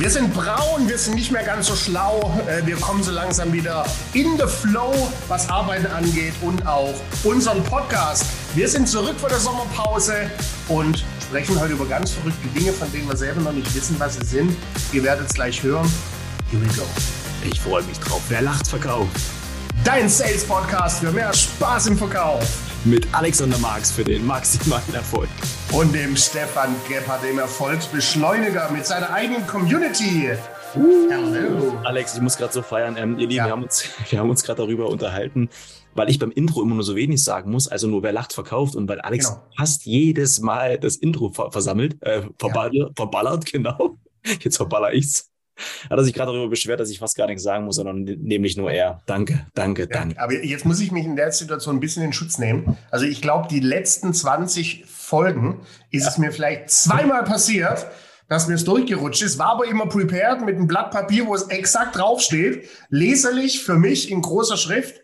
Wir sind braun, wir sind nicht mehr ganz so schlau. Äh, Wir kommen so langsam wieder in the flow, was Arbeiten angeht und auch unseren Podcast. Wir sind zurück vor der Sommerpause und sprechen heute über ganz verrückte Dinge, von denen wir selber noch nicht wissen, was sie sind. Ihr werdet es gleich hören. Here we go. Ich freue mich drauf. Wer lacht, verkauft. Dein Sales Podcast für mehr Spaß im Verkauf. Mit Alexander Marx für den maximalen Erfolg. Und dem Stefan Gebhardt, dem Erfolgsbeschleuniger mit seiner eigenen Community. Hallo. Alex, ich muss gerade so feiern. Ähm, ihr Lieben, Ja. wir haben uns, wir haben uns gerade darüber unterhalten, weil ich beim Intro immer nur so wenig sagen muss, also nur wer lacht, verkauft. Und weil Alex Genau. fast jedes Mal das Intro ver versammelt, äh, verballert, verballert, genau. Jetzt verballer ich's. Hat er sich gerade darüber beschwert, dass ich fast gar nichts sagen muss, sondern nämlich nur er. Danke, danke, Ja, danke. aber jetzt muss ich mich in der Situation ein bisschen in Schutz nehmen. Also ich glaube, die letzten 20 Folgen ist es mir vielleicht zweimal passiert, dass mir es durchgerutscht ist, war aber immer prepared mit einem Blatt Papier, wo es exakt draufsteht, leserlich für mich in großer Schrift.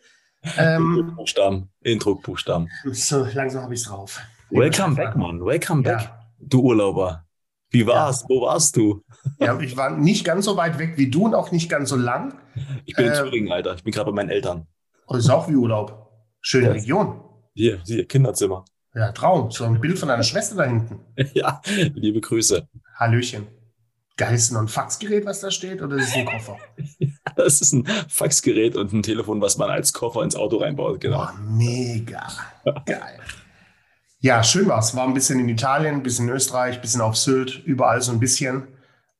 Ähm, Buchstaben, Intro-Buchstaben. so langsam habe ich es drauf. Welcome back, Mann. Welcome back, Ja. du Urlauber. Wie war's? Wo warst du? ja, ich war nicht ganz so weit weg wie du und auch nicht ganz so lang. Ich bin in Äh, Thüringen, Alter. Ich bin gerade bei meinen Eltern. Und ist auch wie Urlaub. Schöne Ja. Region. Hier, hier, Kinderzimmer. Ja, Traum. So ein Bild von deiner Schwester da hinten. ja, liebe Grüße. Hallöchen. Geil, ist noch ein Faxgerät, was da steht, oder ist es ein Koffer? Das ist ein Faxgerät und ein Telefon, was man als Koffer ins Auto reinbaut. Genau. Boah, mega. Geil. Ja, schön war's. War ein bisschen in Italien, ein bisschen in Österreich, ein bisschen auf Sylt, überall so ein bisschen.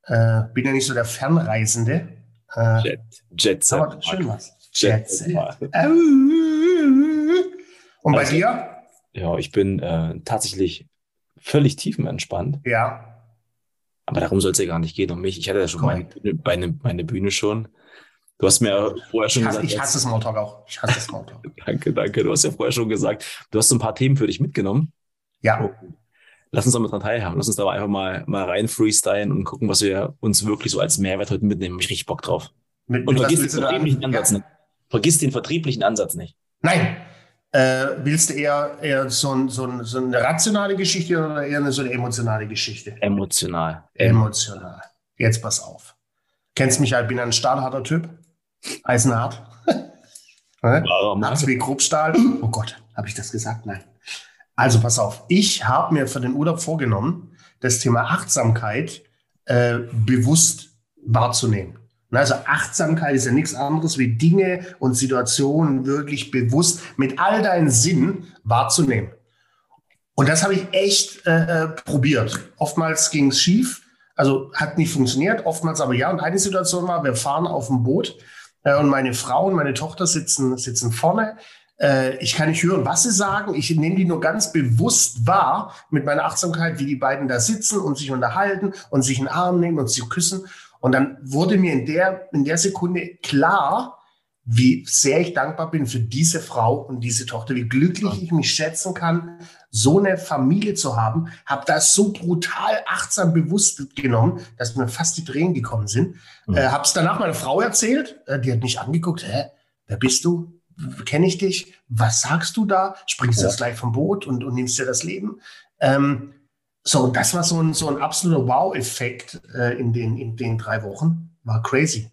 Äh, bin ja nicht so der Fernreisende. Äh, Jet, Jet Set. aber schön war's. Jet Set. Set. Und bei Also- dir? Ja, ich bin äh, tatsächlich völlig tiefenentspannt. Ja. Aber darum soll es ja gar nicht gehen um mich. Ich hatte ja schon meine. Bühne- meine, meine Bühne schon. Du hast mir ja vorher schon Ich hasse, gesagt, ich hasse Smalltalk auch. Ich hasse Smalltalk. danke, danke. Du hast ja vorher schon gesagt, du hast so ein paar Themen für dich mitgenommen. Ja. Lass uns da mit dran teilhaben. Lass uns da einfach mal, mal rein freestylen und gucken, was wir uns wirklich so als Mehrwert heute mitnehmen. Ich richtig Bock drauf. Mit, Und mit vergiss den da vertrieblichen an- Ansatz Ja. nicht. Vergiss den vertrieblichen Ansatz nicht. Nein. Äh, willst du eher, eher so, ein, so, ein, so eine rationale Geschichte oder eher eine, so eine emotionale Geschichte? Emotional. Emotional. Jetzt pass auf. Kennst mich halt, bin ein stahlharter Typ. Eisenhart. Ne? Mann. Nachts wie Grobstahl. Oh Gott, habe ich das gesagt? Nein. Also pass auf. Ich habe mir für den Urlaub vorgenommen, das Thema Achtsamkeit äh, bewusst wahrzunehmen. Also Achtsamkeit ist ja nichts anderes wie Dinge und Situationen wirklich bewusst mit all deinen Sinnen wahrzunehmen. Und das habe ich echt äh, probiert. Oftmals ging es schief, also hat nicht funktioniert, oftmals aber ja. Und eine Situation war, wir fahren auf dem Boot äh, und meine Frau und meine Tochter sitzen, sitzen vorne. Äh, ich kann nicht hören, was sie sagen. Ich nehme die nur ganz bewusst wahr mit meiner Achtsamkeit, wie die beiden da sitzen und sich unterhalten und sich in den Arm nehmen und sich küssen. Und dann wurde mir in der, in der Sekunde klar, wie sehr ich dankbar bin für diese Frau und diese Tochter, wie glücklich ich mich schätzen kann, so eine Familie zu haben. Habe das so brutal achtsam bewusst genommen, dass mir fast die Tränen gekommen sind. Mhm. Äh, habe es danach meiner Frau erzählt. Äh, die hat mich angeguckt. Hä, wer bist du? Kenne ich dich? Was sagst du da? Springst du Ja. jetzt gleich vom Boot und, und nimmst dir das Leben? Ähm, so, das war so ein, so ein absoluter Wow-Effekt äh, in, den, in den drei Wochen. War crazy.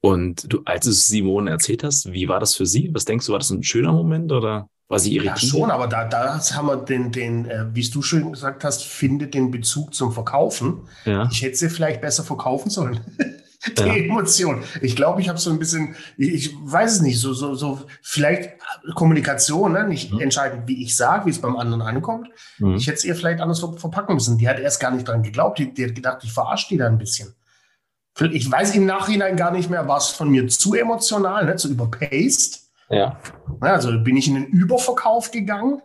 Und du, als du es Simone erzählt hast, wie war das für sie? Was denkst du, war das ein schöner Moment oder war sie Ja, irritiert? schon, aber da, da haben wir den, den äh, wie du schön gesagt hast, findet den Bezug zum Verkaufen. Ja. Ich hätte sie vielleicht besser verkaufen sollen. Die Ja. Emotion. Ich glaube, ich habe so ein bisschen, ich, weiß es nicht, so, so, so vielleicht Kommunikation, ne? nicht Mhm. entscheidend, wie ich sage, wie es beim anderen ankommt. Mhm. Ich hätte es ihr vielleicht anders ver- verpacken müssen. Die hat erst gar nicht dran geglaubt. Die, die hat gedacht, ich verarsche die da ein bisschen. Ich weiß im Nachhinein gar nicht mehr, war es von mir zu emotional, ne? zu überpaced. ja. Also bin ich in den Überverkauf gegangen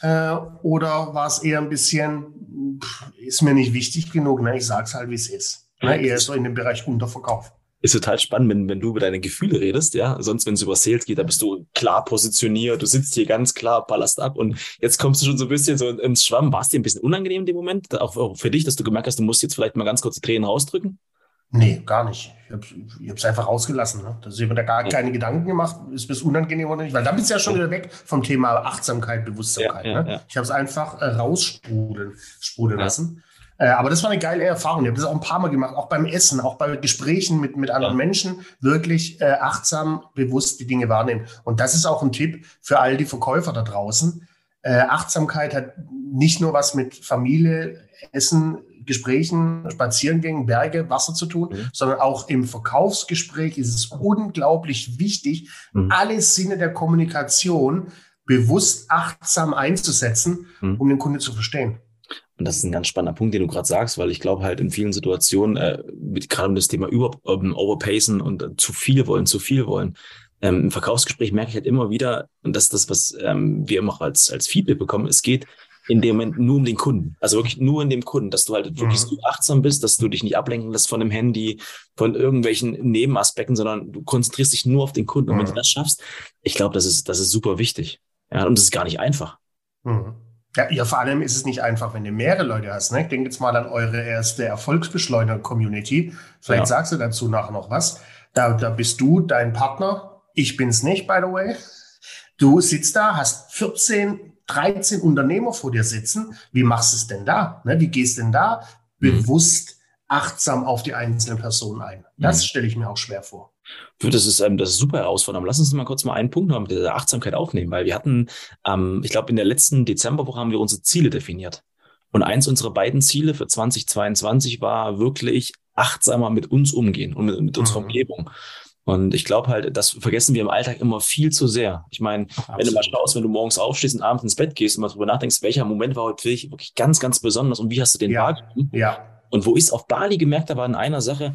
äh, oder war es eher ein bisschen, pff, ist mir nicht wichtig genug, ne? ich sage es halt, wie es ist. Ne? Eher so in dem Bereich Unterverkauf. Ist total spannend, wenn, wenn du über deine Gefühle redest, ja. Sonst, wenn es über Sales geht, da bist du klar positioniert, du sitzt hier ganz klar, ballerst ab und jetzt kommst du schon so ein bisschen so ins Schwamm. War es dir ein bisschen unangenehm in dem Moment? Auch, für dich, dass du gemerkt hast, du musst jetzt vielleicht mal ganz kurz die Tränen rausdrücken? Nee, gar nicht. Ich habe hab's einfach rausgelassen. Ne? Dass ich mir da gar Ja. keine Gedanken gemacht, ist es unangenehm oder nicht, weil dann bist du ja schon wieder weg vom Thema Achtsamkeit, Bewusstsamkeit. Ja, ja, ne? ja. Ich habe es einfach äh, raussprudeln sprudeln lassen. Äh, aber das war eine geile Erfahrung. Ich habe das auch ein paar Mal gemacht, auch beim Essen, auch bei Gesprächen mit, mit anderen ja. Menschen, wirklich äh, achtsam, bewusst die Dinge wahrnehmen. Und das ist auch ein Tipp für all die Verkäufer da draußen. Äh, Achtsamkeit hat nicht nur was mit Familie, Essen, Gesprächen, Spaziergängen, Berge, Wasser zu tun, mhm. sondern auch im Verkaufsgespräch ist es unglaublich wichtig, mhm. alle Sinne der Kommunikation bewusst achtsam einzusetzen, mhm. um den Kunde zu verstehen. Und das ist ein ganz spannender Punkt, den du gerade sagst, weil ich glaube halt in vielen Situationen, äh, gerade um das Thema Über um, Overpacen und äh, zu viel wollen, zu viel wollen, ähm, im Verkaufsgespräch merke ich halt immer wieder, und das ist das, was ähm, wir immer als, als Feedback bekommen, es geht in dem Moment nur um den Kunden. Also wirklich nur in dem Kunden, dass du halt wirklich mhm. so achtsam bist, dass du dich nicht ablenken lässt von dem Handy, von irgendwelchen Nebenaspekten, sondern du konzentrierst dich nur auf den Kunden. Und wenn du mhm. das schaffst, ich glaube, das ist, das ist super wichtig. Ja, und das ist gar nicht einfach. Mhm. Ja, ja, vor allem ist es nicht einfach, wenn du mehrere Leute hast. Ne? Ich denke jetzt mal an eure erste Erfolgsbeschleuniger-Community. Vielleicht ja. sagst du dazu nachher noch was. Da, da bist du, dein Partner. Ich bin's nicht, by the way. Du sitzt da, hast 14 13 Unternehmer vor dir sitzen. Wie machst du es denn da? Ne? Wie gehst du denn da mhm. bewusst achtsam auf die einzelnen Personen ein? Das mhm. stelle ich mir auch schwer vor. Das ist, ähm, das ist super herausfordernd. Lass uns mal kurz mal einen Punkt noch mit der Achtsamkeit aufnehmen, weil wir hatten, ähm, ich glaube, in der letzten Dezemberwoche haben wir unsere Ziele definiert. Und eins unserer beiden Ziele für 2022 war wirklich achtsamer mit uns umgehen und mit, mit unserer mhm. Umgebung. Und ich glaube halt, das vergessen wir im Alltag immer viel zu sehr. Ich meine, wenn du mal schaust, wenn du morgens aufstehst und abends ins Bett gehst und mal drüber nachdenkst, welcher Moment war heute wirklich ganz, ganz besonders und wie hast du den ja, wahrgenommen? Ja. Und wo ich es auf Bali gemerkt habe, war in einer Sache,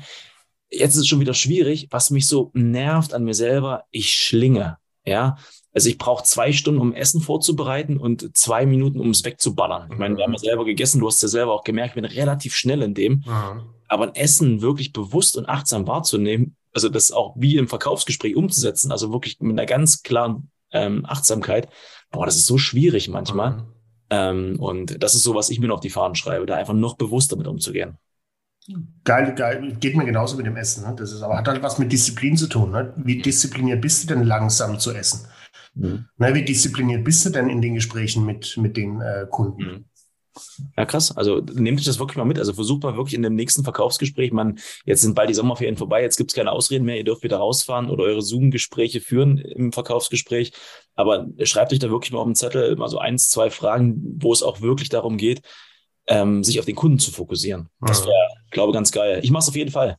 jetzt ist es schon wieder schwierig, was mich so nervt an mir selber, ich schlinge. Ja, also ich brauche zwei Stunden, um Essen vorzubereiten und zwei Minuten, um es wegzuballern. Ich meine, wir haben ja selber gegessen, du hast ja selber auch gemerkt, ich bin relativ schnell in dem. Mhm. Aber ein Essen wirklich bewusst und achtsam wahrzunehmen, also das auch wie im Verkaufsgespräch umzusetzen, also wirklich mit einer ganz klaren ähm, Achtsamkeit, boah, das ist so schwierig manchmal. Mhm. Ähm, und das ist so, was ich mir noch auf die Fahnen schreibe, da einfach noch bewusster mit umzugehen. Geil, geil. Geht mir genauso mit dem Essen. Ne? Das ist aber hat halt was mit Disziplin zu tun. Ne? Wie diszipliniert bist du denn langsam zu essen? Mhm. Ne, wie diszipliniert bist du denn in den Gesprächen mit, mit den äh, Kunden? Mhm. Ja, krass. Also nehmt euch das wirklich mal mit. Also versucht mal wirklich in dem nächsten Verkaufsgespräch, man, jetzt sind bald die Sommerferien vorbei, jetzt gibt es keine Ausreden mehr, ihr dürft wieder rausfahren oder eure Zoom-Gespräche führen im Verkaufsgespräch. Aber schreibt euch da wirklich mal auf den Zettel mal so eins, zwei Fragen, wo es auch wirklich darum geht, ähm, sich auf den Kunden zu fokussieren. Das wäre, glaube ganz geil. Ich mache es auf jeden Fall.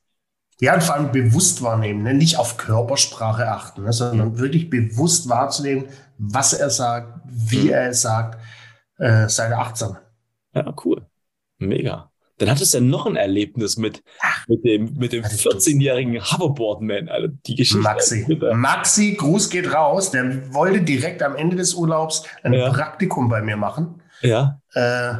Ja, und vor allem bewusst wahrnehmen, ne? nicht auf Körpersprache achten, ne? sondern mhm. wirklich bewusst wahrzunehmen, was er sagt, wie mhm. er es sagt, äh, seine achtsam. Ja, cool. Mega. Dann hattest du ja noch ein Erlebnis mit, mit dem, mit dem 14-jährigen Hoverboardman, also die Geschichte. Maxi. Maxi, Gruß geht raus. Der wollte direkt am Ende des Urlaubs ein ja. Praktikum bei mir machen. Ja. Äh,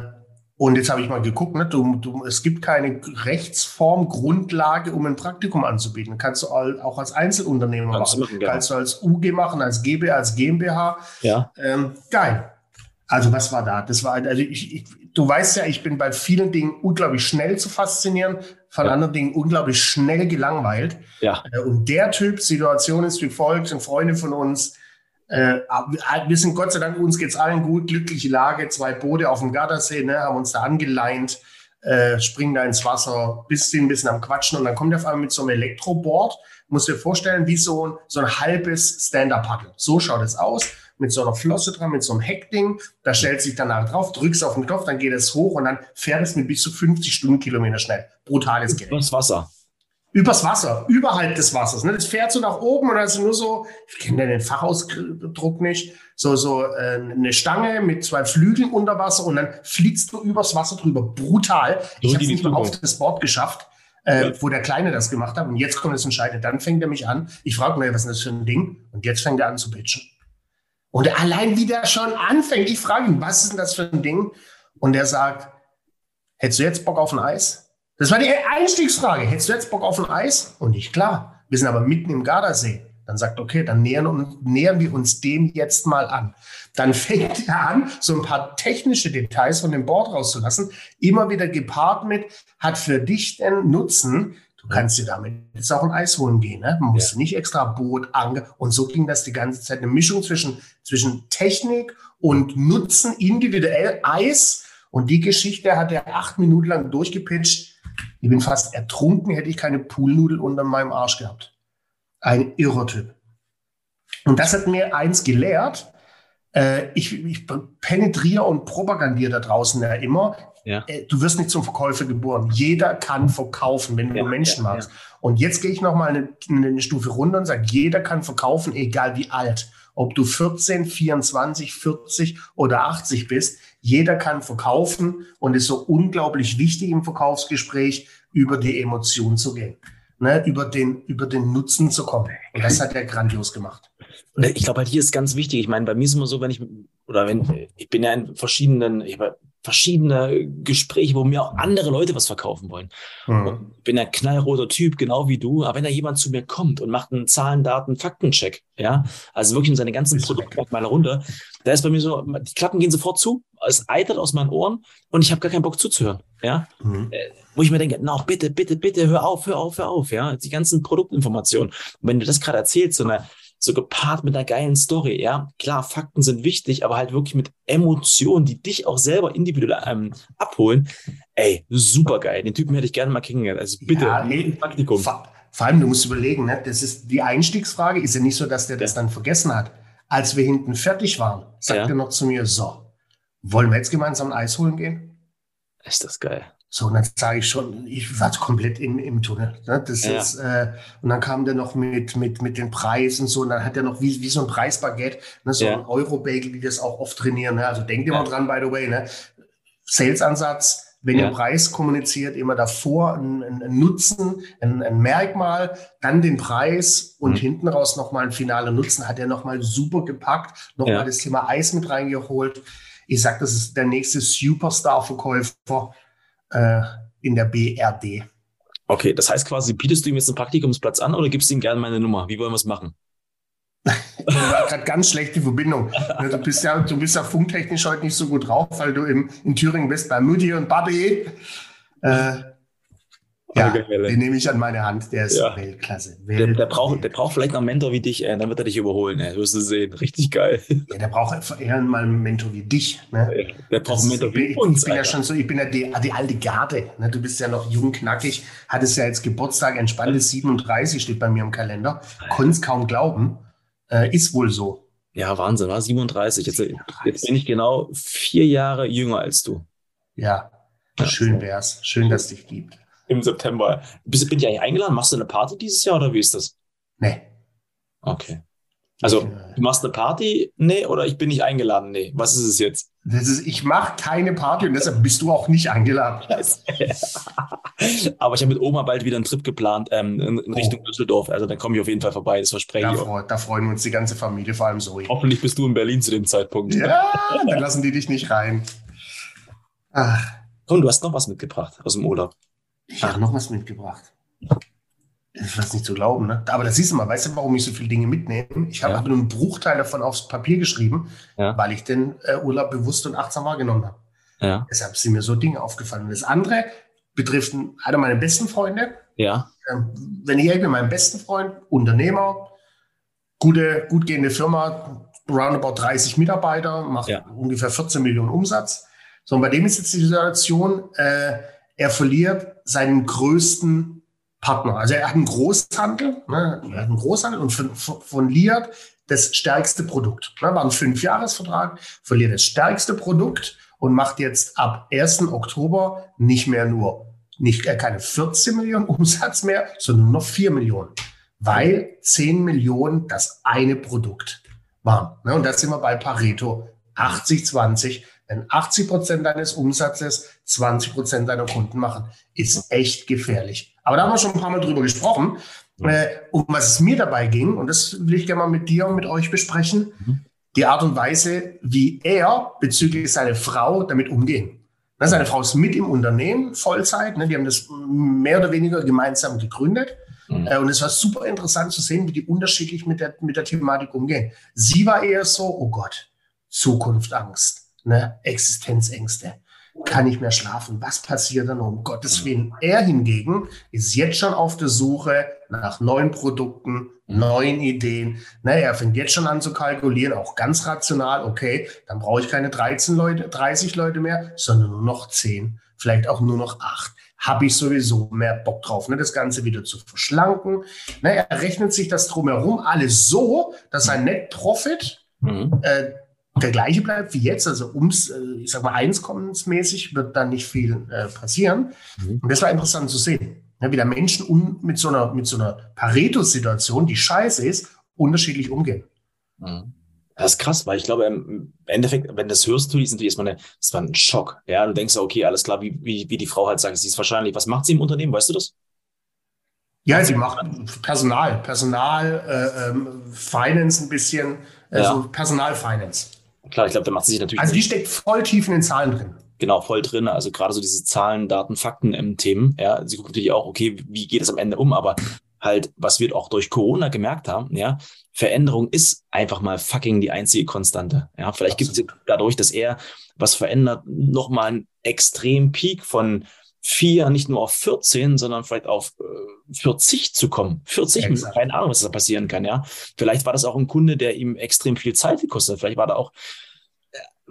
und jetzt habe ich mal geguckt, ne, du, du, es gibt keine Rechtsform, Grundlage, um ein Praktikum anzubieten. Kannst du auch als Einzelunternehmer Kannst machen. machen Kannst du als UG machen, als GB, als GmbH. Ja. Ähm, geil. Also was war da? Das war, also ich, ich, du weißt ja, ich bin bei vielen Dingen unglaublich schnell zu faszinieren, von ja. anderen Dingen unglaublich schnell gelangweilt. Ja. Äh, und der Typ Situation ist wie folgt, sind Freunde von uns. Äh, wir sind Gott sei Dank, uns geht's allen gut, glückliche Lage, zwei Boote auf dem Gardasee, ne, haben uns da angeleint, äh, springen da ins Wasser, bisschen, bisschen am Quatschen und dann kommt er auf einmal mit so einem Elektroboard, muss dir vorstellen, wie so ein, so ein halbes Stand-Up-Paddle. So schaut es aus mit so einer Flosse dran, mit so einem Heckding. Da stellt sich danach drauf, drückst auf den Knopf, dann geht es hoch und dann fährt es mit bis zu 50 Stundenkilometer schnell. Brutales Gerät. Übers Wasser. Übers Wasser, überhalb des Wassers. Ne? Das fährt so nach oben und dann ist nur so, ich kenne den Fachausdruck nicht, so, so äh, eine Stange mit zwei Flügeln unter Wasser und dann fliegst du übers Wasser drüber. Brutal. Ich habe es nicht mal auf das Board geschafft. Äh, wo der Kleine das gemacht hat. Und jetzt kommt das Entscheidende. Dann fängt er mich an. Ich frage mir, was ist das für ein Ding? Und jetzt fängt er an zu pitchen. Und allein wie der schon anfängt, ich frage ihn, was ist denn das für ein Ding? Und er sagt, hättest du jetzt Bock auf ein Eis? Das war die Einstiegsfrage. Hättest du jetzt Bock auf ein Eis? Und ich, klar. Wir sind aber mitten im Gardasee. Dann sagt, okay, dann nähern, nähern wir uns dem jetzt mal an. Dann fängt er an, so ein paar technische Details von dem Board rauszulassen. Immer wieder gepaart mit, hat für dich den Nutzen, Du kannst dir damit jetzt auch ein Eis holen gehen. Ne? Man muss ja. nicht extra Boot, Ange. Und so ging das die ganze Zeit. Eine Mischung zwischen, zwischen Technik und Nutzen, individuell Eis Und die Geschichte hat er acht Minuten lang durchgepitcht. Ich bin fast ertrunken, hätte ich keine Poolnudel unter meinem Arsch gehabt. Ein irrer Typ. Und das hat mir eins gelehrt. Äh, ich, ich penetriere und propagandiere da draußen ja immer. Ja. Äh, du wirst nicht zum Verkäufer geboren. Jeder kann verkaufen, wenn du ja, Menschen ja, magst. Und jetzt gehe ich noch mal eine, eine Stufe runter und sage, jeder kann verkaufen, egal wie alt. Ob du 14, 24, 40 oder 80 bist, jeder kann verkaufen und ist so unglaublich wichtig im Verkaufsgespräch, über die Emotion zu gehen, ne, über den, über den Nutzen zu kommen. Und das hat er grandios gemacht. Ich glaube halt hier ist ganz wichtig. Ich meine, bei mir ist es immer so, wenn ich oder wenn ich bin ja in verschiedenen, ich habe verschiedene Gespräche, wo mir auch andere Leute was verkaufen wollen. Mhm. Ich bin ein knallroter Typ, genau wie du. Aber wenn da jemand zu mir kommt und macht einen Zahlen, Daten, Faktencheck, ja, also wirklich seine ganzen Produktmerkmale runter, da ist bei mir so, die Klappen gehen sofort zu, es eitert aus meinen Ohren und ich habe gar keinen Bock zuzuhören, ja. Mhm. Wo ich mir denke, na, no, bitte, bitte, bitte, hör auf, hör auf, hör auf, ja. Die ganzen Produktinformationen. Und wenn du das gerade erzählst, so eine so gepaart mit einer geilen Story, ja. Klar, Fakten sind wichtig, aber halt wirklich mit Emotionen, die dich auch selber individuell ähm, abholen. Ey, super geil. Den Typen hätte ich gerne mal kennengelernt. Also bitte, ja, nee, Praktikum. Vor, vor, allem, du musst überlegen, ne? das ist die Einstiegsfrage, ist ja nicht so, dass der ja. das dann vergessen hat. Als wir hinten fertig waren, sagt ja. er noch zu mir, so, wollen wir jetzt gemeinsam ein Eis holen gehen? Ist das geil. So, und dann sage ich schon, ich war komplett im, im Tunnel. Ne? Das ja. ist, äh, und dann kam der noch mit, mit, mit den Preisen so, und dann hat er noch wie, wie so ein Preisbaguette, ne? so ja. ein Euro-Bagel, wie das auch oft trainieren. Ne? Also denkt immer ja. dran, by the way, ne? Sales-Ansatz, wenn ihr Preis kommuniziert, immer davor ein, ein Nutzen, ein, ein, Merkmal, dann den Preis und mhm. hinten raus nochmal ein finaler Nutzen, hat er nochmal super gepackt, nochmal das Thema Eis mit reingeholt. Ich sag, das ist der nächste Superstar-Verkäufer äh, in der BRD. Okay, das heißt quasi, bietest du ihm jetzt einen Praktikumsplatz an oder gibst du ihm gerne meine Nummer? Wie wollen wir es machen? gerade ganz schlechte Verbindung. Du bist ja, du bist ja funktechnisch heute nicht so gut drauf, weil du im, in Thüringen bist bei Mutti und Babi. Äh, ja, den nehme ich an meine Hand. Der ist ja. Weltklasse. Weltklasse. Der, der, braucht, der braucht vielleicht noch einen Mentor wie dich, äh, dann wird er dich überholen. Äh, wirst du sehen. Richtig geil. Ja, der braucht eher mal einen Mentor wie dich. Ne? Ja, der braucht einen Mentor wie ich, uns. Ich bin Alter. ja schon so, ich bin ja die, die alte Garde. Ne? Du bist ja noch jung, knackig, hattest ja jetzt Geburtstag, entspanntes 37 steht bei mir im Kalender. Konntest kaum glauben. Äh, ist wohl so. Ja, Wahnsinn, war 37. Jetzt, 37. jetzt bin ich genau vier Jahre jünger als du. Ja, schön wär's. Schön, dass es dich gibt im September. Bist, bin ich eigentlich eingeladen? Machst du eine Party dieses Jahr oder wie ist das? Nee. Okay. Also, du machst eine Party? Nee, oder ich bin nicht eingeladen? Nee. Was ist es jetzt? Das ist, ich mache keine Party und deshalb bist du auch nicht eingeladen. Aber ich habe mit Oma bald wieder einen Trip geplant ähm, in, in, Richtung oh. Düsseldorf. Also dann komme ich auf jeden Fall vorbei, das verspreche da ich. Freu, da freuen wir uns die ganze Familie, vor allem Zoe. Hoffentlich bist du in Berlin zu dem Zeitpunkt. Ja, dann lassen die dich nicht rein. Ach. Komm, du hast noch was mitgebracht aus dem Urlaub. Ich habe noch was mitgebracht. Ich weiß nicht zu glauben, ne? Aber das siehst du mal, weißt du, warum ich so viele Dinge mitnehme? Ich habe ja. nur einen Bruchteil davon aufs Papier geschrieben, ja. weil ich den äh, Urlaub bewusst und achtsam wahrgenommen habe. Ja. Deshalb sind mir so Dinge aufgefallen. Und das andere betrifft einer meiner besten Freunde. Ja. Ähm, wenn ich ehrlich bin, mein besten Freund, Unternehmer, gute, gut gehende Firma, roundabout 30 Mitarbeiter, macht ja. ungefähr 14 Millionen Umsatz. So, und bei dem ist jetzt die Situation, äh, er verliert seinen größten Partner. Also er hat einen Großhandel, ne? er hat einen Großhandel und von, von Liat das stärkste Produkt. Ne? War ein Fünfjahresvertrag, verliert das stärkste Produkt und macht jetzt ab 1. Oktober nicht mehr nur nicht äh, keine 14 Millionen Umsatz mehr, sondern nur noch 4 Millionen, weil 10 Millionen das eine Produkt waren. Ne? Und da sind wir bei Pareto 80, 20. Wenn 80 Prozent deines Umsatzes 20 Prozent deiner Kunden machen, ist echt gefährlich. Aber da haben wir schon ein paar Mal drüber gesprochen, äh, um was es mir dabei ging. Und das will ich gerne mal mit dir und mit euch besprechen. Mhm. Die Art und Weise, wie er bezüglich seiner Frau damit umgehen. Na, seine Frau ist mit im Unternehmen, Vollzeit. Ne, die haben das mehr oder weniger gemeinsam gegründet. Mhm. Äh, und es war super interessant zu sehen, wie die unterschiedlich mit der, mit der Thematik umgehen. Sie war eher so, oh Gott, Zukunftangst ne, Existenzängste. Kann nicht mehr schlafen. Was passiert dann um Gottes Willen? Er hingegen ist jetzt schon auf der Suche nach neuen Produkten, neuen Ideen. Ne, er fängt jetzt schon an zu kalkulieren, auch ganz rational. Okay, dann brauche ich keine 13 Leute, 30 Leute mehr, sondern nur noch 10, vielleicht auch nur noch 8 habe ich sowieso mehr Bock drauf, ne, das Ganze wieder zu verschlanken. Ne, er rechnet sich das drumherum alles so, dass sein Net Profit mhm. äh, der gleiche bleibt wie jetzt, also ums, äh, ich sag mal, einkommensmäßig wird da nicht viel äh, passieren. Mhm. Und das war interessant zu sehen, ne, wie der Menschen mit so einer, mit so einer Pareto-Situation, die scheiße ist, unterschiedlich umgehen. Mhm. Das ist krass, weil ich glaube, im Endeffekt, wenn du das hörst, du, ist natürlich erstmal eine, das war ein Schock. Ja, du denkst, okay, alles klar, wie, wie, wie die Frau halt sagt, sie ist wahrscheinlich, was macht sie im Unternehmen, weißt du das? Ja, sie macht Personal, Personal, äh, ähm, Finance ein bisschen, also ja. Personal Finance. Klar, ich glaube, da macht sie sich natürlich. Also die steckt voll tief in den Zahlen drin. Genau, voll drin. Also gerade so diese Zahlen, Daten, Fakten ähm, Themen. Ja, sie guckt natürlich auch, okay, wie geht es am Ende um? Aber halt, was wir auch durch Corona gemerkt haben, ja, Veränderung ist einfach mal fucking die einzige Konstante. Ja, vielleicht gibt es dadurch, dass er was verändert, nochmal einen extremen Peak von vier, nicht nur auf 14, sondern vielleicht auf äh, 40 zu kommen. 40, Exakt. keine Ahnung, was da passieren kann, ja. Vielleicht war das auch ein Kunde, der ihm extrem viel Zeit gekostet. Vielleicht war da auch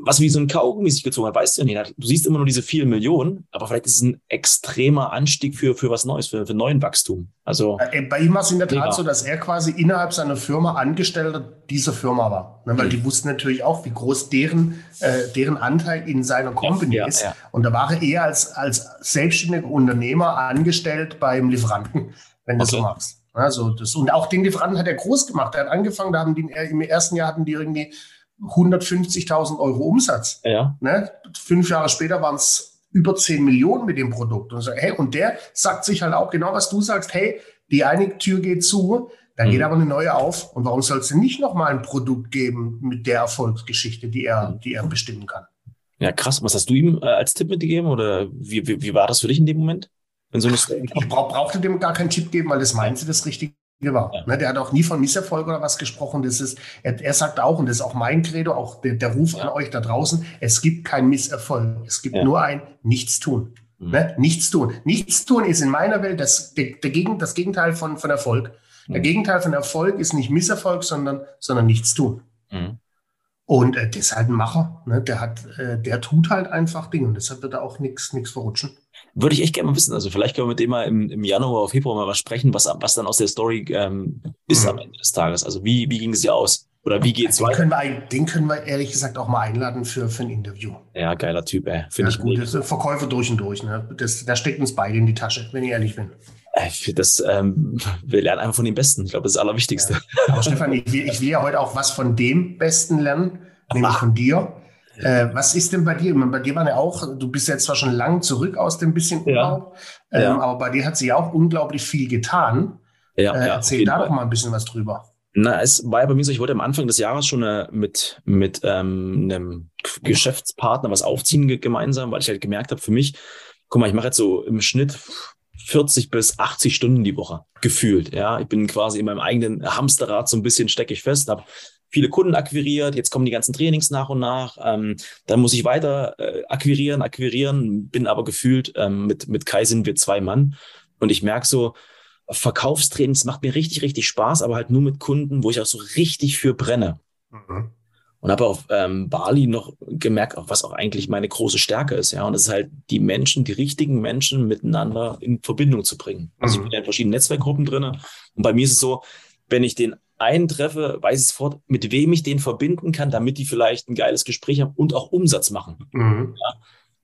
was wie so ein Kaugummi sich gezogen hat, weißt du ja nicht. Du siehst immer nur diese vielen Millionen, aber vielleicht ist es ein extremer Anstieg für, für was Neues, für, für neuen Wachstum. Also, äh, Bei ihm war es in der Tat mega. so, dass er quasi innerhalb seiner Firma Angestellter dieser Firma war. Ne, weil mhm. die wussten natürlich auch, wie groß deren, äh, deren Anteil in seiner Company ja, ist. Ja. Und da war er eher als, als selbstständiger Unternehmer angestellt beim Lieferanten, wenn du okay. so magst. Also das, und auch den Lieferanten hat er groß gemacht. Er hat angefangen, da haben die im ersten Jahr hatten die irgendwie 150.000 Euro Umsatz. Ja. Ne? Fünf Jahre später waren es über 10 Millionen mit dem Produkt. Und, so, hey, und der sagt sich halt auch genau, was du sagst, hey, die eine Tür geht zu, da mhm. geht aber eine neue auf. Und warum soll es denn nicht nochmal ein Produkt geben mit der Erfolgsgeschichte, die er, die er bestimmen kann? Ja, krass. Was hast du ihm äh, als Tipp mitgegeben oder wie, wie, wie war das für dich in dem Moment? Wenn so ich brauch, brauchte dem gar keinen Tipp geben, weil das meinte das Richtige war. Ja. Ne, der hat auch nie von Misserfolg oder was gesprochen. Das ist, er, er sagt auch, und das ist auch mein Credo, auch der, der Ruf ja. an euch da draußen, es gibt kein Misserfolg. Es gibt ja. nur ein Nichtstun. Mhm. Ne? Nichtstun. Nichtstun ist in meiner Welt das, der, der Gegen, das Gegenteil von, von Erfolg. Mhm. Der Gegenteil von Erfolg ist nicht Misserfolg, sondern, sondern Nichtstun. Mhm. Und äh, der ist halt ein Macher. Ne? Der, hat, äh, der tut halt einfach Dinge und deshalb wird da auch nichts verrutschen. Würde ich echt gerne mal wissen. Also vielleicht können wir mit dem mal im, im Januar oder Februar mal was sprechen, was, was dann aus der Story ähm, ist mhm. am Ende des Tages. Also wie, wie ging es dir aus? Oder wie geht's den weiter? Können wir, den können wir ehrlich gesagt auch mal einladen für, für ein Interview. Ja, geiler Typ, ey. Finde ja, ich gut. Das Verkäufer durch und durch. Ne? Das, da steckt uns beide in die Tasche, wenn ich ehrlich bin. Ich das, ähm, wir lernen einfach von dem Besten. Ich glaube, das ist das Allerwichtigste. Ja. Aber Stefan, ich will, ich will ja heute auch was von dem Besten lernen, nämlich Ach. von dir. Äh, was ist denn bei dir? Bei dir war ja auch, du bist jetzt zwar schon lang zurück aus dem bisschen Urlaub, ja. Ähm, ja. aber bei dir hat sie ja auch unglaublich viel getan. Ja, äh, erzähl da doch mal ein bisschen was drüber. Na, es war ja bei mir so, ich wollte am Anfang des Jahres schon äh, mit, mit ähm, einem Geschäftspartner was aufziehen gemeinsam, weil ich halt gemerkt habe, für mich, guck mal, ich mache jetzt so im Schnitt 40 bis 80 Stunden die Woche gefühlt. Ja, ich bin quasi in meinem eigenen Hamsterrad so ein bisschen stecke ich fest, habe viele Kunden akquiriert, jetzt kommen die ganzen Trainings nach und nach. Ähm, dann muss ich weiter äh, akquirieren, akquirieren, bin aber gefühlt, ähm, mit, mit Kai sind wir zwei Mann. Und ich merke so, Verkaufstrainings macht mir richtig, richtig Spaß, aber halt nur mit Kunden, wo ich auch so richtig für brenne. Mhm. Und habe auf ähm, Bali noch gemerkt, auch was auch eigentlich meine große Stärke ist, ja. Und das ist halt die Menschen, die richtigen Menschen miteinander in Verbindung zu bringen. Also ich mhm. bin ja in verschiedenen Netzwerkgruppen drin. Und bei mir ist es so, wenn ich den einen treffe, weiß ich sofort, mit wem ich den verbinden kann, damit die vielleicht ein geiles Gespräch haben und auch Umsatz machen. Mhm. Ja?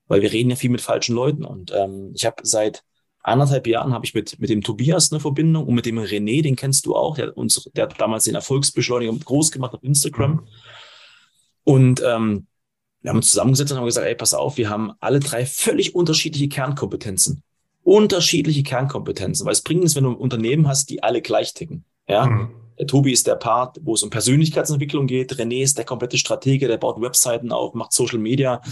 Weil wir reden ja viel mit falschen Leuten. Und ähm, ich habe seit anderthalb Jahren habe ich mit, mit dem Tobias eine Verbindung und mit dem René, den kennst du auch, der, uns, der hat damals den Erfolgsbeschleuniger groß gemacht auf Instagram. Mhm. Und ähm, wir haben uns zusammengesetzt und haben gesagt, ey, pass auf, wir haben alle drei völlig unterschiedliche Kernkompetenzen. Unterschiedliche Kernkompetenzen. Weil es bringt es, wenn du ein Unternehmen hast, die alle gleich ticken. Ja. Mhm. Der Tobi ist der Part, wo es um Persönlichkeitsentwicklung geht. René ist der komplette Stratege, der baut Webseiten auf, macht Social Media.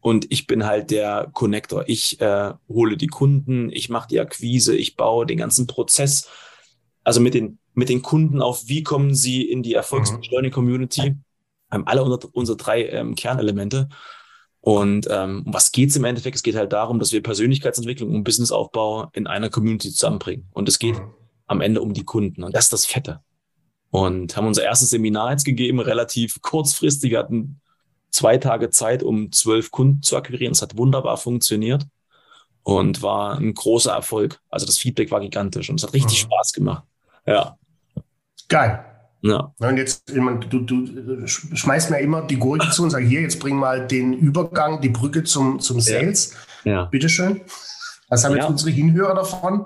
Und ich bin halt der Connector. Ich äh, hole die Kunden, ich mache die Akquise, ich baue den ganzen Prozess. Also mit den, mit den Kunden auf, wie kommen sie in die Erfolgsbeschleunigung-Community. Haben alle unter, unsere drei ähm, Kernelemente. Und ähm, um was geht's im Endeffekt? Es geht halt darum, dass wir Persönlichkeitsentwicklung und Businessaufbau in einer Community zusammenbringen. Und es geht am Ende um die Kunden. Und das ist das Fette. Und haben unser erstes Seminar jetzt gegeben, relativ kurzfristig. Wir hatten zwei Tage Zeit, um zwölf Kunden zu akquirieren. Es hat wunderbar funktioniert und war ein großer Erfolg. Also das Feedback war gigantisch und es hat richtig mhm. Spaß gemacht. Ja. Geil. Ja. Und jetzt, du, du schmeißt mir immer die Gurke zu und sagst, hier, jetzt bring mal den Übergang, die Brücke zum, zum Sales. Ja. ja. Bitteschön. Was haben ja. jetzt unsere Hinhörer davon?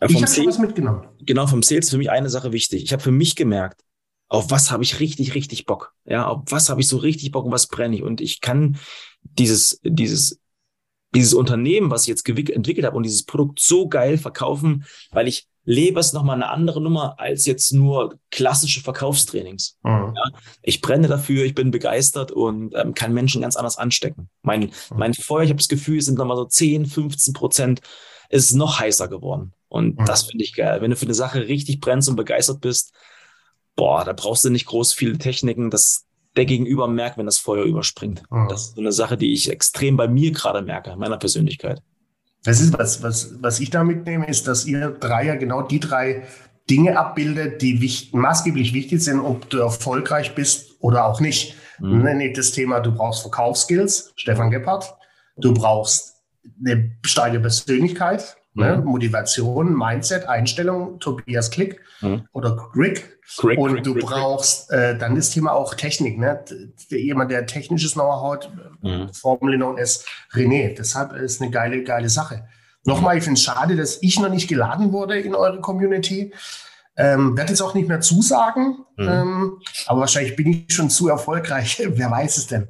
Ja, ich habe was mitgenommen. Genau, vom Sales ist für mich eine Sache wichtig. Ich habe für mich gemerkt, auf was habe ich richtig, richtig Bock? Ja, auf was habe ich so richtig Bock und was brenne ich? Und ich kann dieses, dieses, dieses Unternehmen, was ich jetzt entwickelt habe und dieses Produkt so geil verkaufen, weil ich lebe es nochmal eine andere Nummer als jetzt nur klassische Verkaufstrainings. Mhm. Ja, ich brenne dafür, ich bin begeistert und ähm, kann Menschen ganz anders anstecken. Mein, mhm. mein Feuer, ich habe das Gefühl, sind nochmal so 10, 15 Prozent, ist noch heißer geworden. Und mhm. das finde ich geil. Wenn du für eine Sache richtig brennst und begeistert bist, boah, da brauchst du nicht groß viele Techniken, dass der Gegenüber merkt, wenn das Feuer überspringt. Mhm. Das ist so eine Sache, die ich extrem bei mir gerade merke, meiner Persönlichkeit. Das ist was, was, was ich da mitnehme, ist, dass ihr drei ja genau die drei Dinge abbildet, die wichtig, maßgeblich wichtig sind, ob du erfolgreich bist oder auch nicht. Mhm. Nenne das Thema, du brauchst Verkaufsskills, Stefan Gebhardt. Du brauchst eine starke Persönlichkeit, ne? Mhm. Motivation, Mindset, Einstellung, Tobias Klick mhm. oder Rick. Crick, und Crick, du Crick, brauchst äh, dann das Thema auch Technik. Ne? Jemand, der technisches Know-how hat, mhm. formerly known as René. Deshalb ist eine geile, geile Sache. Nochmal, ich finde es schade, dass ich noch nicht geladen wurde in eure Community. Ähm, werde jetzt auch nicht mehr zusagen, mhm. ähm, aber wahrscheinlich bin ich schon zu erfolgreich. Wer weiß es denn?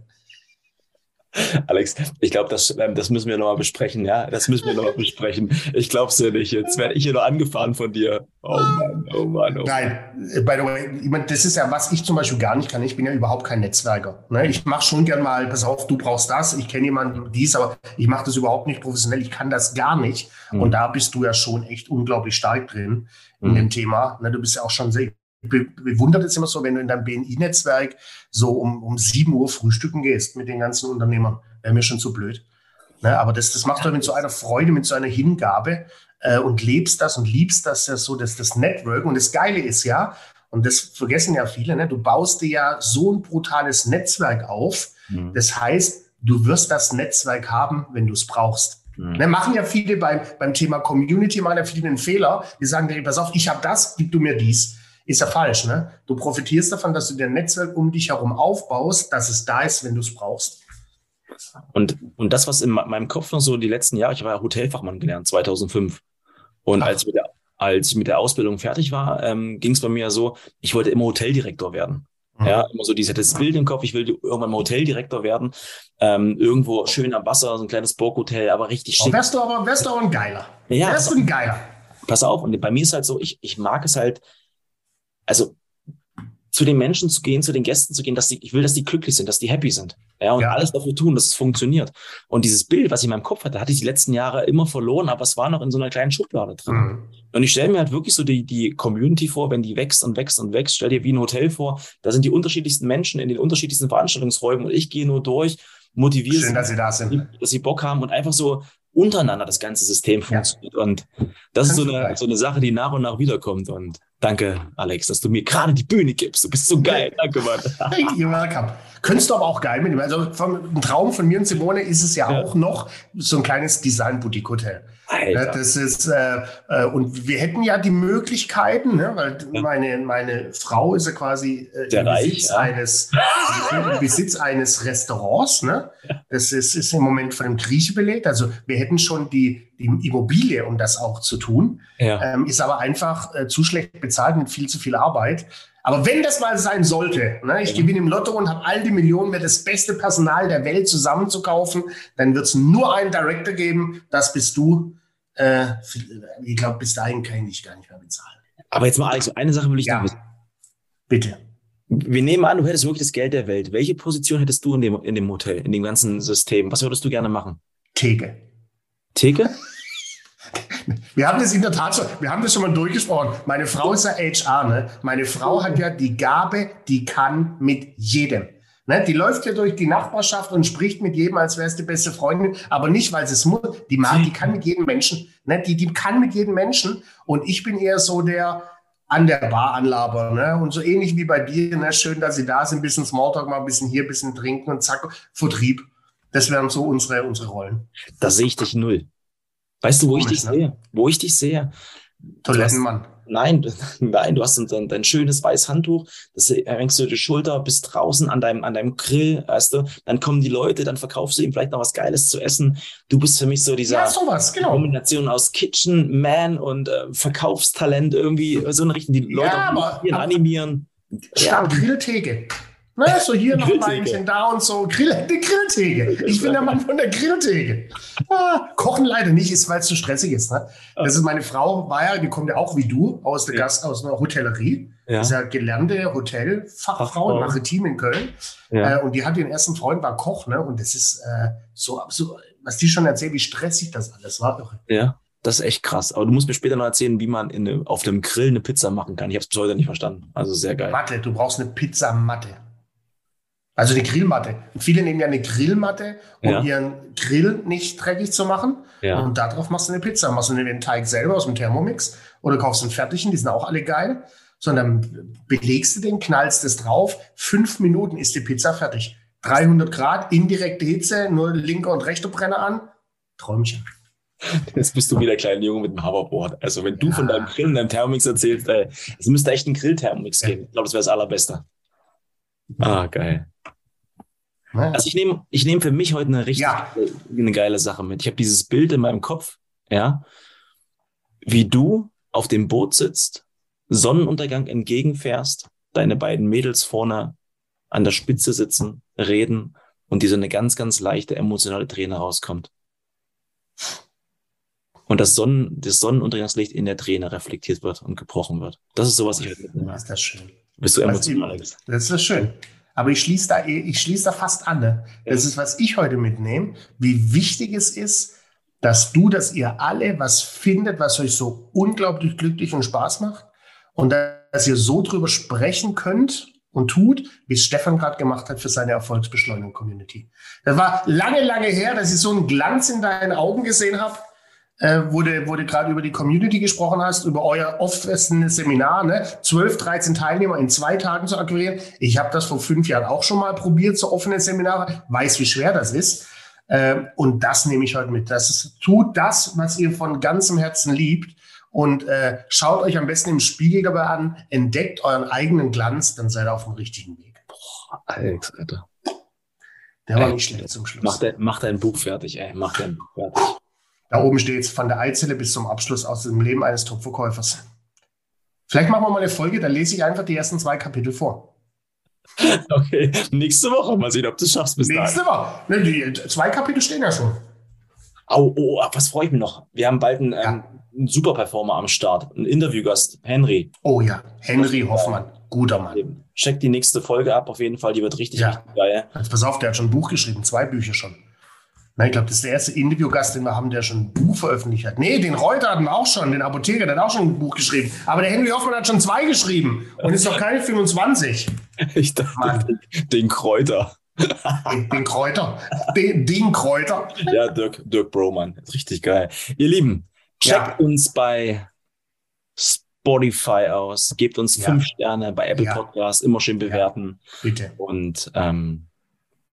Alex, ich glaube, das, ähm, das müssen wir nochmal besprechen, ja. Das müssen wir nochmal besprechen. Ich glaube es ja nicht. Jetzt werde ich hier noch angefahren von dir. Oh Mann, oh Mann, oh Nein, by the way, das ist ja, was ich zum Beispiel gar nicht kann. Ich bin ja überhaupt kein Netzwerker. Ne? Ich mache schon gern mal, pass auf, du brauchst das, ich kenne jemanden dies, aber ich mache das überhaupt nicht professionell. Ich kann das gar nicht. Mhm. Und da bist du ja schon echt unglaublich stark drin in mhm. dem Thema. Ne? Du bist ja auch schon sehr bewundert es immer so, wenn du in deinem BNI-Netzwerk so um, um 7 Uhr frühstücken gehst mit den ganzen Unternehmern. Wäre mir schon zu blöd. Ne? Aber das, das macht du mit so einer Freude, mit so einer Hingabe äh, und lebst das und liebst das ja so, dass das Network. Und das Geile ist ja, und das vergessen ja viele, ne? du baust dir ja so ein brutales Netzwerk auf. Mhm. Das heißt, du wirst das Netzwerk haben, wenn du es brauchst. Mhm. Ne, machen ja viele beim, beim Thema Community, machen ja viele einen Fehler. Die sagen dir, pass auf, ich habe das, gib du mir dies ist ja falsch. Ne? Du profitierst davon, dass du dir ein Netzwerk um dich herum aufbaust, dass es da ist, wenn du es brauchst. Und, und das, was in meinem Kopf noch so die letzten Jahre, ich war ja Hotelfachmann gelernt, 2005. Und als ich, mit der, als ich mit der Ausbildung fertig war, ähm, ging es bei mir so, ich wollte immer Hoteldirektor werden. Mhm. Ja, immer so dieses Bild im Kopf, ich will irgendwann mal Hoteldirektor werden. Ähm, irgendwo schön am Wasser, so ein kleines Burghotel, aber richtig schick. Oh, wärst du aber, wärst du aber ein Geiler. Ja. Wärst du ein Geiler. Pass auf, und bei mir ist halt so, ich, ich mag es halt, also zu den Menschen zu gehen, zu den Gästen zu gehen, dass die, ich will, dass die glücklich sind, dass die happy sind. Ja, und ja. alles dafür tun, dass es funktioniert. Und dieses Bild, was ich in meinem Kopf hatte, hatte ich die letzten Jahre immer verloren, aber es war noch in so einer kleinen Schublade drin. Mhm. Und ich stelle mir halt wirklich so die, die Community vor, wenn die wächst und wächst und wächst. Stell dir wie ein Hotel vor, da sind die unterschiedlichsten Menschen in den unterschiedlichsten Veranstaltungsräumen und ich gehe nur durch, motiviere Schön, sie, dass sie da sind. Dass sie Bock haben und einfach so untereinander das ganze System funktioniert. Ja. Und das Kannst ist so eine, so eine Sache, die nach und nach wiederkommt. Und Danke, Alex, dass du mir gerade die Bühne gibst. Du bist so geil. Danke, Mann. You're welcome. Könntest du aber auch geil mitnehmen. Also vom, ein Traum von mir und Simone ist es ja, ja. auch noch so ein kleines Design-Boutique-Hotel. Alter. Das ist, äh, äh, und wir hätten ja die Möglichkeiten, ne, weil ja. meine, meine Frau ist ja quasi äh, Der im, Reich, Besitz ja. eines, im Besitz eines Restaurants. Ne? Das ist, ist im Moment von einem Grieche belegt. Also wir hätten schon die, die Immobilie, um das auch zu tun. Ja. Ähm, ist aber einfach äh, zu schlecht bezahlt mit viel zu viel Arbeit. Aber wenn das mal sein sollte, ne, ich gewinne im Lotto und habe all die Millionen, mir das beste Personal der Welt zusammenzukaufen, dann wird es nur einen Director geben, das bist du. Äh, ich glaube, bis dahin kann ich gar nicht mehr bezahlen. Aber jetzt mal, Alex, eine Sache will ich ja. noch wissen. Bitte. Wir nehmen an, du hättest wirklich das Geld der Welt. Welche Position hättest du in dem, in dem Hotel, in dem ganzen System? Was würdest du gerne machen? Theke. Theke? Wir haben das in der Tat schon, wir haben das schon mal durchgesprochen. Meine Frau ist ja HR, ne? Meine Frau hat ja die Gabe, die kann mit jedem. Ne, die läuft ja durch die Nachbarschaft und spricht mit jedem, als wäre es die beste Freundin, aber nicht, weil sie es muss. Die mag, die kann mit jedem Menschen, ne, die, die kann mit jedem Menschen. Und ich bin eher so der an der Bar anlaber, ne? Und so ähnlich wie bei dir, ne? Schön, dass Sie da sind, ein bisschen Smalltalk, mal ein bisschen hier, ein bisschen trinken und zack, Vertrieb. Das wären so unsere, unsere Rollen. Da sehe ich dich null. Weißt du, wo Komisch, ich dich ne? sehe? Wo ich dich sehe? Toilettenmann. Nein, nein, du hast dein, dein schönes weißes Handtuch, das hängst du die Schulter, bist draußen an deinem, an deinem Grill, weißt du, dann kommen die Leute, dann verkaufst du ihm vielleicht noch was Geiles zu essen. Du bist für mich so dieser ja, sowas, genau. Kombination aus Kitchen, Man und äh, Verkaufstalent irgendwie, so eine Richtung, die Leute ja, aber, animieren. Ja, Grilltheke. Ne, so hier noch ein Beinchen, da und so. Grill, die Grilltheke. Ich bin der Mann von der Grilltheke. Ah, kochen leider nicht, ist, weil es zu stressig ist. Ne? Das ist meine Frau, war ja, die kommt ja auch wie du aus der ja. Gast, aus einer Hotellerie. Ja. Ist ja gelernte Hotelfachfrau, maritim in Köln. Ja. Äh, und die hat ihren ersten Freund, war Koch, ne? Und das ist äh, so absurd, was die schon erzählt, wie stressig das alles war. Ja. Das ist echt krass. Aber du musst mir später noch erzählen, wie man in, auf dem Grill eine Pizza machen kann. Ich habe es bis heute nicht verstanden. Also sehr geil. Matte, du brauchst eine Pizzamatte. Also die Grillmatte. Viele nehmen ja eine Grillmatte, um ja. ihren Grill nicht dreckig zu machen. Ja. Und darauf machst du eine Pizza. Machst du den Teig selber aus dem Thermomix oder kaufst einen fertigen, die sind auch alle geil. Sondern belegst du den, knallst es drauf. Fünf Minuten ist die Pizza fertig. 300 Grad, indirekte Hitze, nur linker und rechter Brenner an. Träumchen. Jetzt bist du wieder kleiner Junge mit dem Hoverboard. Also wenn du ja. von deinem Grill und deinem Thermomix erzählst, äh, es müsste echt einen Grill-Thermomix ja. geben. Ich glaube, das wäre das Allerbeste. Ah, geil. Also ich nehme ich nehm für mich heute eine richtig ja. eine geile Sache mit. Ich habe dieses Bild in meinem Kopf, ja, wie du auf dem Boot sitzt, Sonnenuntergang entgegenfährst, deine beiden Mädels vorne an der Spitze sitzen, reden und diese eine ganz, ganz leichte emotionale Träne rauskommt. Und das, Sonnen, das Sonnenuntergangslicht in der Träne reflektiert wird und gebrochen wird. Das ist sowas, ich heute mitnehme. Ist das schön. Bist du emotional? Das ist das schön. Aber ich schließe da, ich schließe da fast an. Ne? Das ist, was ich heute mitnehme, wie wichtig es ist, dass du, dass ihr alle was findet, was euch so unglaublich glücklich und Spaß macht und dass ihr so drüber sprechen könnt und tut, wie es Stefan gerade gemacht hat für seine Erfolgsbeschleunigung Community. Das war lange, lange her, dass ich so einen Glanz in deinen Augen gesehen habe äh, wo du, wo du gerade über die Community gesprochen hast, über euer offenes Seminar, ne? 12, 13 Teilnehmer in zwei Tagen zu akquirieren. Ich habe das vor fünf Jahren auch schon mal probiert, so offene Seminare, weiß, wie schwer das ist. Äh, und das nehme ich heute mit. Das ist, tut das, was ihr von ganzem Herzen liebt. Und äh, schaut euch am besten im Spiegel dabei an, entdeckt euren eigenen Glanz, dann seid ihr auf dem richtigen Weg. Boah, Alex, Alter. Der war nicht schlecht zum Schluss. Mach dein, mach dein Buch fertig, ey. Mach dein Buch fertig. Da oben steht es von der Eizelle bis zum Abschluss aus dem Leben eines Top-Verkäufers. Vielleicht machen wir mal eine Folge, da lese ich einfach die ersten zwei Kapitel vor. Okay, nächste Woche. Mal sehen, ob du es schaffst bis Nächste dahin. Woche. Ne, die zwei Kapitel stehen ja schon. Oh, oh, was freue ich mich noch. Wir haben bald einen, ja. ähm, einen Superperformer am Start, einen Interviewgast, Henry. Oh ja, Henry Hoffmann. Guter Mann. Check die nächste Folge ab, auf jeden Fall. Die wird richtig, ja. richtig geil. Also pass auf, der hat schon ein Buch geschrieben, zwei Bücher schon. Na, ich glaube, das ist der erste Interviewgast, den wir haben, der schon ein Buch veröffentlicht hat. Nee, den Reuter hatten wir auch schon, den Apotheker, der hat auch schon ein Buch geschrieben. Aber der Henry Hoffmann hat schon zwei geschrieben und ist noch keine 25. Ich dachte, Mann. den Kräuter. Den, den Kräuter. Den, den, Kräuter. Ja, Dirk, Dirk Broman. Richtig geil. Ihr Lieben, checkt ja. uns bei Spotify aus, gebt uns ja. fünf Sterne bei Apple ja. Podcasts, immer schön bewerten. Bitte. Und ähm,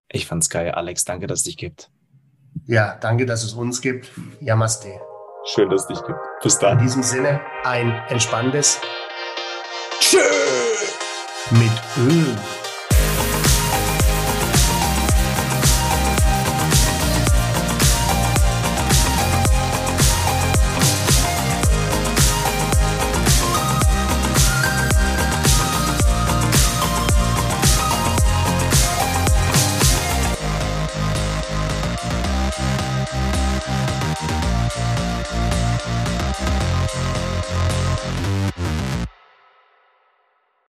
ich fand's geil, Alex. Danke, dass es dich gibt. Ja, danke, dass es uns gibt. Yamaste. Schön, dass es dich gibt. Bis dann. In diesem Sinne ein entspanntes Tschö mit Öl.